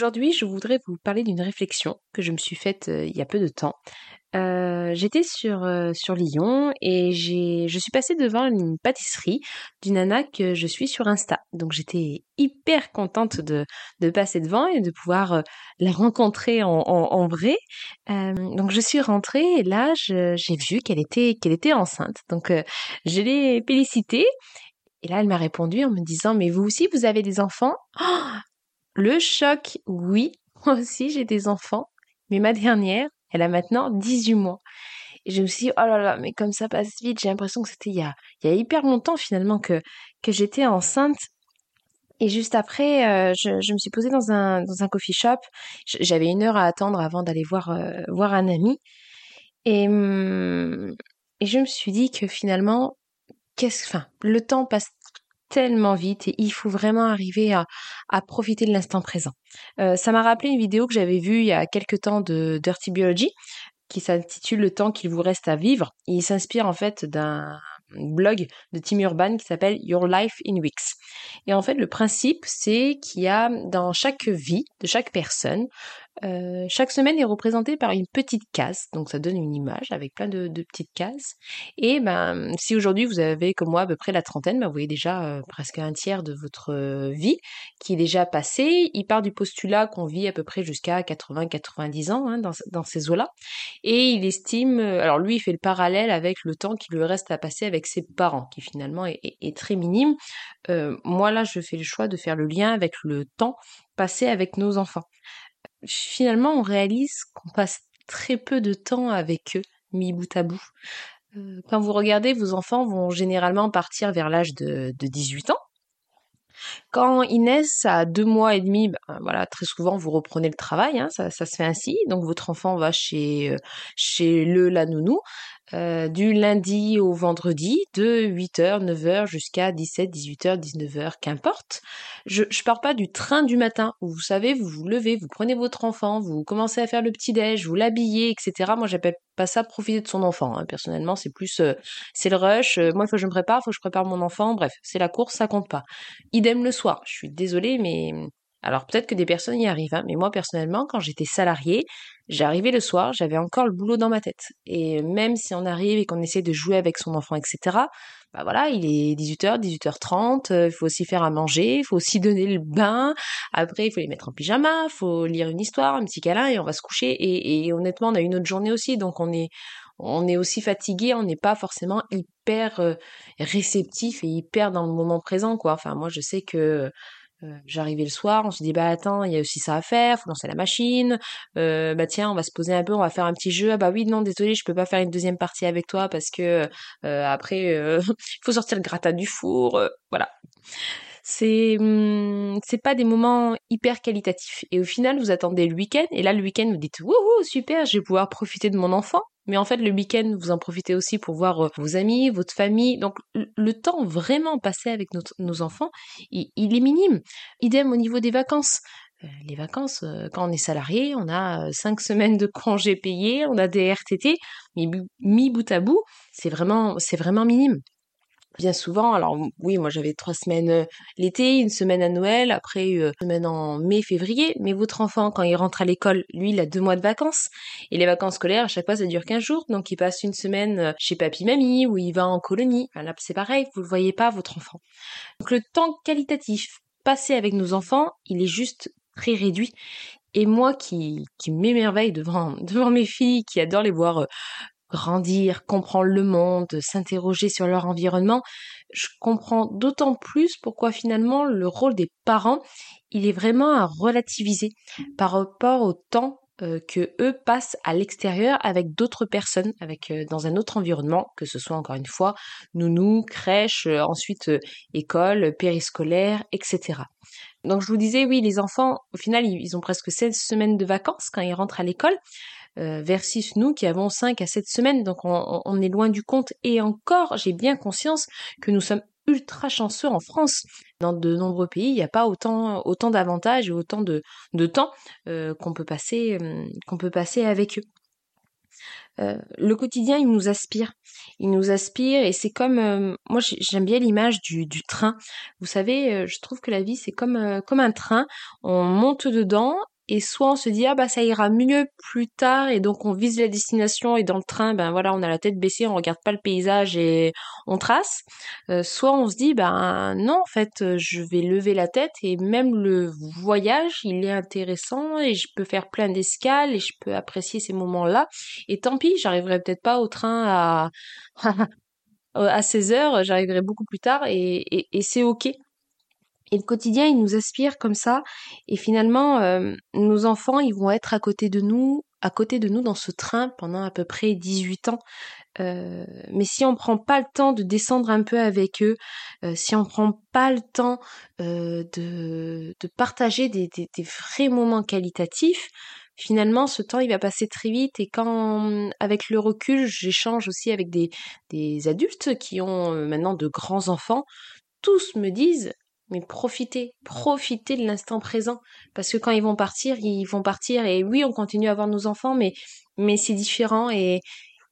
Aujourd'hui, je voudrais vous parler d'une réflexion que je me suis faite euh, il y a peu de temps. Euh, j'étais sur, euh, sur Lyon et je suis passée devant une pâtisserie d'une nana que je suis sur Insta. Donc j'étais hyper contente de, de passer devant et de pouvoir la rencontrer en, en, vrai. donc je suis rentrée et là j'ai vu qu'elle était, qu'elle était enceinte. Donc je l'ai félicitée et là, elle m'a répondu en me disant, mais vous aussi, vous avez des enfants? Oh le choc, oui, moi aussi j'ai des enfants, mais ma dernière, elle a maintenant 18 mois. Et je me suis dit, oh là là, mais comme ça passe vite, j'ai l'impression que c'était il y a, il y a hyper longtemps finalement que, j'étais enceinte. Et juste après, euh, je, me suis posée dans un, dans un coffee shop. J'avais une heure à attendre avant d'aller voir, euh, voir un ami. Et, hum, et je me suis dit que finalement, qu'est-ce, le temps passe tellement vite et il faut vraiment arriver à, profiter de l'instant présent. Euh, ça m'a rappelé une vidéo que j'avais vue il y a quelques temps de Dirty Biology qui s'intitule Le temps qu'il vous reste à vivre. il s'inspire en fait d'un blog de Tim Urban qui s'appelle Your Life in Weeks. Et en fait, le principe, c'est qu'il y a dans chaque vie de chaque personne euh, chaque semaine est représentée par une petite case, donc ça donne une image avec plein de, petites cases. Et ben, si aujourd'hui vous avez comme moi à peu près la trentaine, ben, vous voyez déjà euh, presque un tiers de votre euh, vie qui est déjà passé. Il part du postulat qu'on vit à peu près jusqu'à 80-90 ans hein, dans, ces eaux-là. Et il estime, alors lui il fait le parallèle avec le temps qui lui reste à passer avec ses parents, qui finalement est très minime. moi là je fais le choix de faire le lien avec le temps passé avec nos enfants finalement, on réalise qu'on passe très peu de temps avec eux, mis bout à bout. Euh, quand vous regardez, vos enfants vont généralement partir vers l'âge de, de 18 ans. Quand Inès a deux mois et demi, ben, voilà, très souvent vous reprenez le travail, hein, ça, ça, se fait ainsi. Donc votre enfant va chez euh, chez le la nounou. Euh, du lundi au vendredi de 8h, 9h jusqu'à 17, 18h, 19h, qu'importe. Je ne parle pas du train du matin où vous savez, vous vous levez, vous prenez votre enfant, vous commencez à faire le petit-déj, vous l'habillez, etc. Moi, j'appelle pas ça profiter de son enfant. Hein. Personnellement, c'est plus, euh, c'est le rush. Euh, moi, il faut que je me prépare, il faut que je prépare mon enfant. Bref, c'est la course, ça compte pas. Idem le soir. Je suis désolée, mais alors peut-être que des personnes y arrivent, hein, mais moi personnellement, quand j'étais salariée, j'arrivais le soir, j'avais encore le boulot dans ma tête. Et même si on arrive et qu'on essaie de jouer avec son enfant, etc., bah voilà, il est 18h, 18h30, il faut aussi faire à manger, il faut aussi donner le bain, après il faut les mettre en pyjama, il faut lire une histoire, un petit câlin et on va se coucher. Et, honnêtement, on a une autre journée aussi, donc on est on est aussi fatigué, on n'est pas forcément hyper euh, réceptif et hyper dans le moment présent, quoi. Enfin, moi, je sais que euh, j'arrivais le soir, on se dit bah attends, il y a aussi ça à faire, faut lancer la machine. Euh, bah tiens, on va se poser un peu, on va faire un petit jeu. Ah bah oui, non, désolé, je peux pas faire une deuxième partie avec toi parce que euh, après il faut sortir le gratin du four, voilà. C'est hum, c'est pas des moments hyper qualitatifs. Et au final, vous attendez le week-end et là le week-end vous dites wouhou super, je vais pouvoir profiter de mon enfant. Mais en fait, le week-end, vous en profitez aussi pour voir euh, vos amis, votre famille. Donc, le temps vraiment passé avec nos enfants, il, est minime. Idem au niveau des vacances. Euh, les vacances, euh, quand on est salarié, on a cinq semaines de congés payés, on a des RTT, mais mis bout à bout, c'est vraiment, c'est vraiment minime bien souvent. Alors oui, moi j'avais trois semaines l'été, une semaine à Noël, après une semaine en mai, février. Mais votre enfant, quand il rentre à l'école, lui, il a deux mois de vacances. Et les vacances scolaires, à chaque fois, ça dure 15 jours. Donc il passe une semaine chez papy-mamie ou il va en colonie. là, c'est pareil, vous le voyez pas, votre enfant. Donc le temps qualitatif passé avec nos enfants, il est juste très réduit. Et moi qui, qui m'émerveille devant, devant mes filles, qui adorent les voir grandir, comprendre le monde, s'interroger sur leur environnement, je comprends d'autant plus pourquoi finalement le rôle des parents, il est vraiment à relativiser par rapport au temps euh, que eux passent à l'extérieur avec d'autres personnes, avec euh, dans un autre environnement, que ce soit encore une fois nounou, crèche, euh, ensuite école, périscolaire, etc. Donc je vous disais, oui, les enfants, au final, ils, ont presque 16 semaines de vacances quand ils rentrent à l'école, versus nous qui avons 5 à 7 semaines, donc on, est loin du compte. Et encore, j'ai bien conscience que nous sommes ultra chanceux en France. Dans de nombreux pays, il n'y a pas autant, autant d'avantages et autant de, temps euh, qu'on peut passer, euh, qu'on peut passer avec eux. Euh, le quotidien, il nous aspire. Il nous aspire et c'est comme moi j'aime bien l'image du, du, train. Vous savez, je trouve que la vie c'est comme comme un train. On monte dedans et soit on se dit ah bah ça ira mieux plus tard et donc on vise la destination et dans le train ben voilà on a la tête baissée on regarde pas le paysage et on trace. Euh, soit on se dit ben non en fait je vais lever la tête et même le voyage il est intéressant et je peux faire plein d'escales et je peux apprécier ces moments là et tant pis j'arriverai peut-être pas au train à à 16 heures j'arriverai beaucoup plus tard et, et, et c'est ok et le quotidien, il nous aspire comme ça. Et finalement, euh, nos enfants, ils vont être à côté de nous, à côté de nous dans ce train pendant à peu près 18 ans. Euh, mais si on prend pas le temps de descendre un peu avec eux, euh, si on prend pas le temps de, de partager des, des, des, vrais moments qualitatifs, finalement ce temps il va passer très vite et quand avec le recul j'échange aussi avec des, des adultes qui ont maintenant de grands enfants, tous me disent mais profitez, profitez de l'instant présent. Parce que quand ils vont partir, ils vont partir et oui, on continue à avoir nos enfants, mais, mais c'est différent et,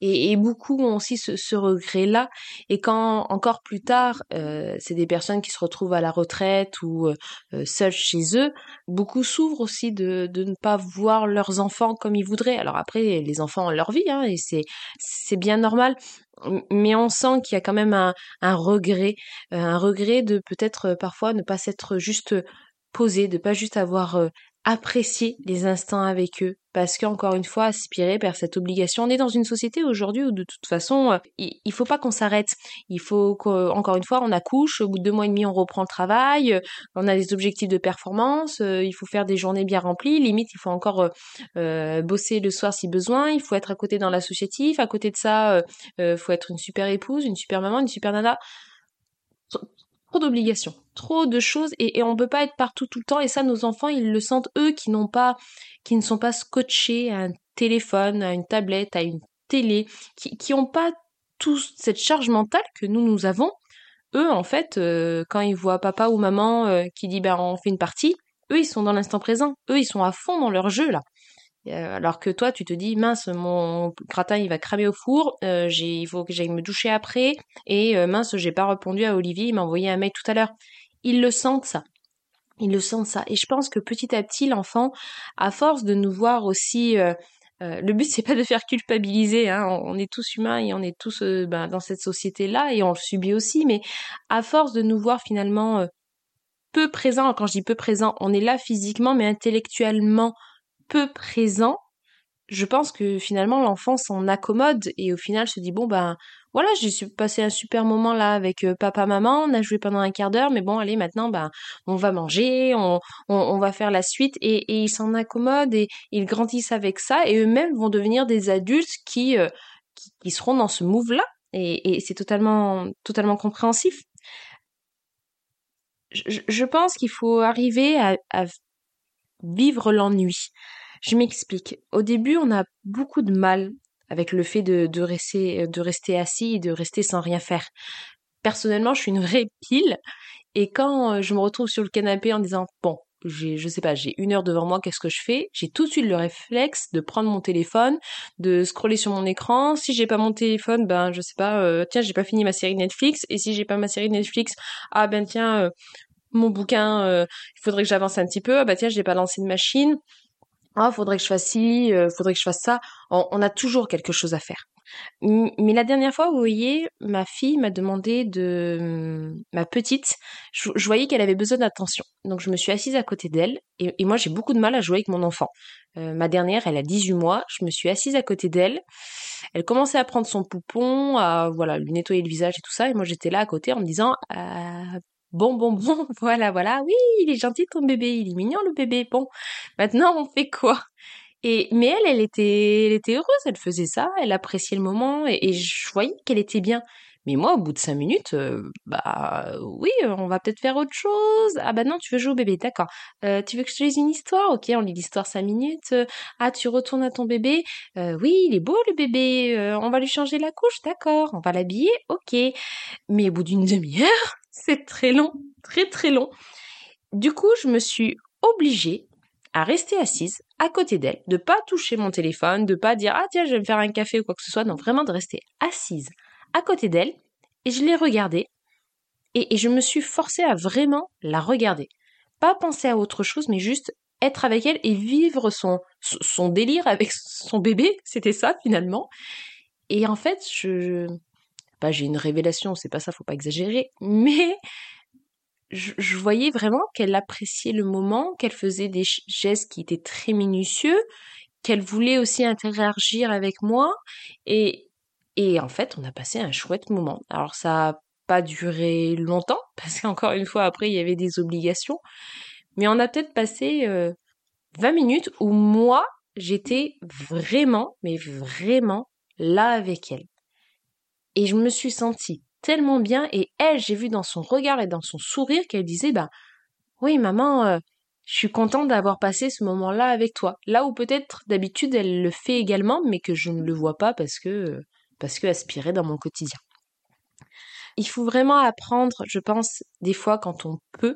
et, beaucoup ont aussi ce, regret-là. Et quand encore plus tard, euh, c'est des personnes qui se retrouvent à la retraite ou euh, seules chez eux, beaucoup s'ouvrent aussi de, de ne pas voir leurs enfants comme ils voudraient. Alors après, les enfants ont leur vie, hein, et c'est c'est bien normal mais on sent qu'il y a quand même un, un regret, euh, un regret de peut-être parfois ne pas s'être juste posé, de pas juste avoir apprécier les instants avec eux. Parce qu'encore une fois aspirer vers cette obligation on est dans une société aujourd'hui où de toute façon euh, il, faut pas qu'on s'arrête. Il faut qu'encore une fois on accouche au bout de deux mois et demi on reprend le travail on a des objectifs de performance euh, il faut faire des journées bien remplies. Limite il faut encore euh, bosser le soir si besoin. Il faut être à côté dans l'associatif à côté de ça il faut être une super épouse une super maman une super nana trop d'obligations, trop de choses et, on peut pas être partout tout le temps et ça nos enfants ils le sentent eux qui n'ont pas qui ne sont pas scotchés à un téléphone, à une tablette, à une télé, qui qui ont pas toute cette charge mentale que nous nous avons. Eux en fait euh, quand ils voient papa ou maman euh, qui dit ben on fait une partie, eux ils sont dans l'instant présent, eux ils sont à fond dans leur jeu là. Euh, alors que toi, tu te dis, mince, mon gratin, il va cramer au four, euh, il faut que j'aille me doucher après, et euh, mince, j'ai pas répondu à Olivier, il m'a envoyé un mail tout à l'heure. Ils le sentent, ça. Ils le sentent, ça. Et je pense que petit à petit, l'enfant, à force de nous voir aussi... le but c'est pas de faire culpabiliser, hein. on est tous humains et on est tous ben, dans cette société-là et on le subit aussi, mais à force de nous voir finalement peu présents, quand je dis peu présents, on est là physiquement mais intellectuellement peu présent, je pense que finalement l'enfant s'en accommode et au final se dit bon ben voilà j'ai passé un super moment là avec euh, papa maman on a joué pendant un quart d'heure mais bon allez maintenant ben on va manger on, on, va faire la suite et, ils s'en accommodent et ils grandissent avec ça et eux-mêmes vont devenir des adultes qui, euh, qui, seront dans ce move là et, c'est totalement totalement compréhensif. Je, pense qu'il faut arriver à vivre l'ennui je m'explique. Au début, on a beaucoup de mal avec le fait de, de, rester, assis et de rester sans rien faire. Personnellement, je suis une vraie pile. Et quand euh, je me retrouve sur le canapé en disant, bon, j'ai, je sais pas, j'ai une heure devant moi, qu'est-ce que je fais? J'ai tout de suite le réflexe de prendre mon téléphone, de scroller sur mon écran. Si j'ai pas mon téléphone, ben je sais pas, euh, tiens, j'ai pas fini ma série Netflix. Et si j'ai pas ma série Netflix, ah ben tiens, euh, mon bouquin, il faudrait que j'avance un petit peu. Ah ben tiens, j'ai pas lancé de machine ah, faudrait que je fasse ci, euh, faudrait que je fasse ça. On, a toujours quelque chose à faire. Mais la dernière fois, vous voyez, ma fille m'a demandé de ma petite, je, voyais qu'elle avait besoin d'attention. Donc je me suis assise à côté d'elle et, moi j'ai beaucoup de mal à jouer avec mon enfant. Euh, ma dernière, elle a 18 mois, je me suis assise à côté d'elle. Elle commençait à prendre son poupon, à voilà, lui nettoyer le visage et tout ça et moi j'étais là à côté en me disant euh, Bon, bon, bon, voilà, voilà. Oui, il est gentil ton bébé, il est mignon le bébé. Bon, maintenant on fait quoi? Et mais elle, elle était, elle était heureuse, elle faisait ça, elle appréciait le moment et, je voyais qu'elle était bien. Mais moi, au bout de cinq minutes, euh, bah oui, on va peut-être faire autre chose. Ah bah non, tu veux jouer au bébé, d'accord. Euh, tu veux que je te lise une histoire? Ok, on lit l'histoire cinq minutes. ah, tu retournes à ton bébé euh, Oui, il est beau le bébé. on va lui changer la couche, d'accord. On va l'habiller, ok. Mais au bout d'une demi-heure, c'est très long, très très long. Du coup, je me suis obligée à rester assise à côté d'elle, de pas toucher mon téléphone, de pas dire ah tiens je vais me faire un café ou quoi que ce soit, non vraiment de rester assise à côté d'elle. Et je l'ai regardée. Et, je me suis forcée à vraiment la regarder, pas penser à autre chose mais juste être avec elle et vivre son son délire avec son bébé, c'était ça finalement. Et en fait je, pas j'ai une révélation, c'est pas ça, faut pas exagérer, mais je, voyais vraiment qu'elle appréciait le moment, qu'elle faisait des gestes qui étaient très minutieux, qu'elle voulait aussi interagir avec moi. Et, et en fait, on a passé un chouette moment. Alors ça n'a pas duré longtemps, parce qu'encore une fois, après, il y avait des obligations. Mais on a peut-être passé 20 euh, minutes où moi, j'étais vraiment, mais vraiment là avec elle. Et je me suis sentie tellement bien et elle, j'ai vu dans son regard et dans son sourire qu'elle disait bah oui maman, euh, je suis contente d'avoir passé ce moment-là avec toi. Là où peut-être d'habitude elle le fait également mais que je ne le vois pas parce que parce que dans mon quotidien. Il faut vraiment apprendre, je pense, des fois quand on peut,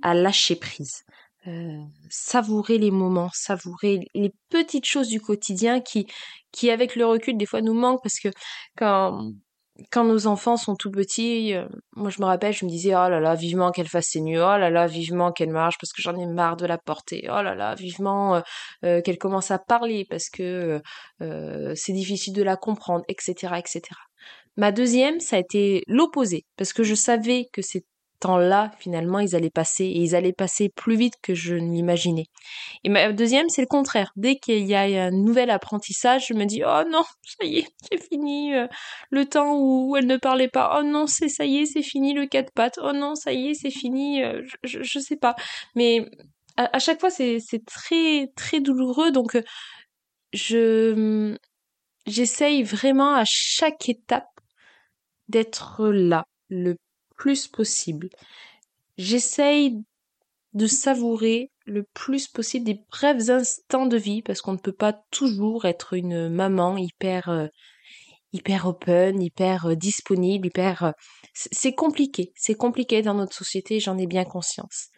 à lâcher prise. Euh, savourer les moments, savourer les petites choses du quotidien qui, qui avec le recul des fois nous manquent parce que quand quand nos enfants sont tout petits, euh, moi je me rappelle, je me disais oh là là, vivement qu'elle fasse ses nuits, oh là là, vivement qu'elle marche parce que j'en ai marre de la porter, oh là là, vivement euh, euh, qu'elle commence à parler parce que c'est difficile de la comprendre, etc., etc. Ma deuxième, ça a été l'opposé parce que je savais que c'est temps-là, finalement, ils allaient passer et ils allaient passer plus vite que je ne l'imaginais. Et ma deuxième, c'est le contraire. Dès qu'il y a un nouvel apprentissage, je me dis oh non, ça y est, c'est fini. Euh, le temps où elle ne parlait pas. Oh non, c'est ça y est, c'est fini le quatre pattes. Oh non, ça y est, c'est fini. Euh, je, je, sais pas. Mais à, chaque fois, c'est très très douloureux. Donc je j'essaye vraiment à chaque étape d'être là le plus possible. J'essaye de savourer le plus possible des brefs instants de vie parce qu'on ne peut pas toujours être une maman hyper euh, hyper open, hyper euh, disponible, hyper euh, c'est compliqué, c'est compliqué dans notre société, j'en ai bien conscience.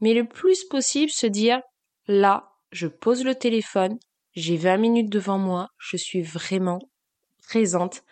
Mais le plus possible se dire là, je pose le téléphone, j'ai 20 minutes devant moi, je suis vraiment présente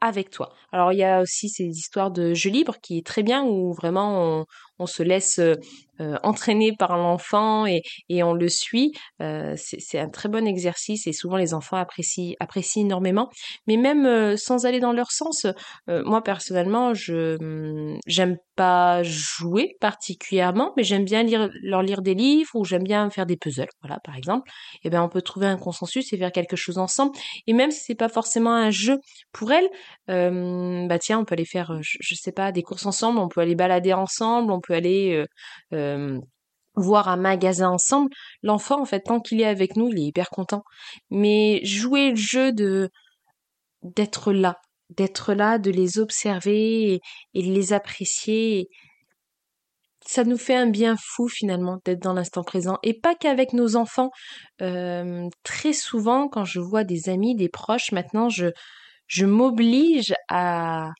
avec toi. Alors il y a aussi ces histoires de jeu libre qui est très bien où vraiment on, on se laisse euh, euh, entraîner par l'enfant et, et, on le suit. Euh, c'est un très bon exercice et souvent les enfants apprécient, apprécient énormément. Mais même sans aller dans leur sens, moi personnellement, je hum, j'aime pas jouer particulièrement, mais j'aime bien lire, leur lire des livres ou j'aime bien faire des puzzles. Voilà, par exemple. Et eh ben on peut trouver un consensus et faire quelque chose ensemble. Et même si c'est pas forcément un jeu pour elles, bah tiens, on peut aller faire, je, sais pas, des courses ensemble, on peut aller balader ensemble, aller voir un magasin ensemble, l'enfant, en fait, tant qu'il est avec nous, il est hyper content. Mais jouer le jeu de d'être là, d'être là, de les observer et, de les apprécier, ça nous fait un bien fou finalement d'être dans l'instant présent. Et pas qu'avec nos enfants. Très souvent, quand je vois des amis, des proches, maintenant, je, je m'oblige à,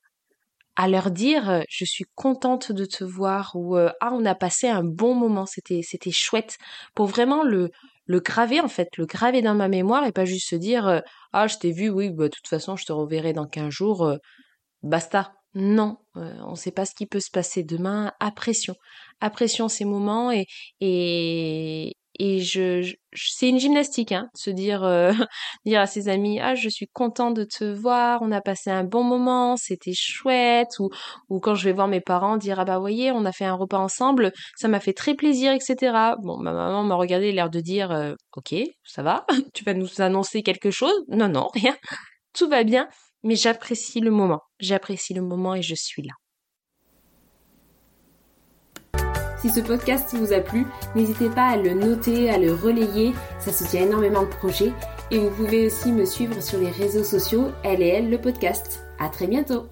à leur dire euh, je suis contente de te voir ou euh, ah on a passé un bon moment c'était c'était chouette. Pour vraiment le le graver en fait le graver dans ma mémoire et pas juste se dire euh, ah je t'ai vu oui bah de toute façon je te reverrai dans 15 jours basta non on ne sait pas ce qui peut se passer demain. Apprécions. Apprécions ces moments et et et je, c'est une gymnastique hein, se dire euh, dire à ses amis ah je suis content de te voir on a passé un bon moment c'était chouette ou ou quand je vais voir mes parents dire ah bah voyez on a fait un repas ensemble ça m'a fait très plaisir etc bon ma maman m'a regardé l'air de dire euh, ok ça va tu vas nous annoncer quelque chose? Non non rien tout va bien mais j'apprécie le moment j'apprécie le moment et je suis là Si ce podcast vous a plu, n'hésitez pas à le noter, à le relayer, ça soutient énormément le projet. Et vous pouvez aussi me suivre sur les réseaux sociaux, elle et le podcast. À très bientôt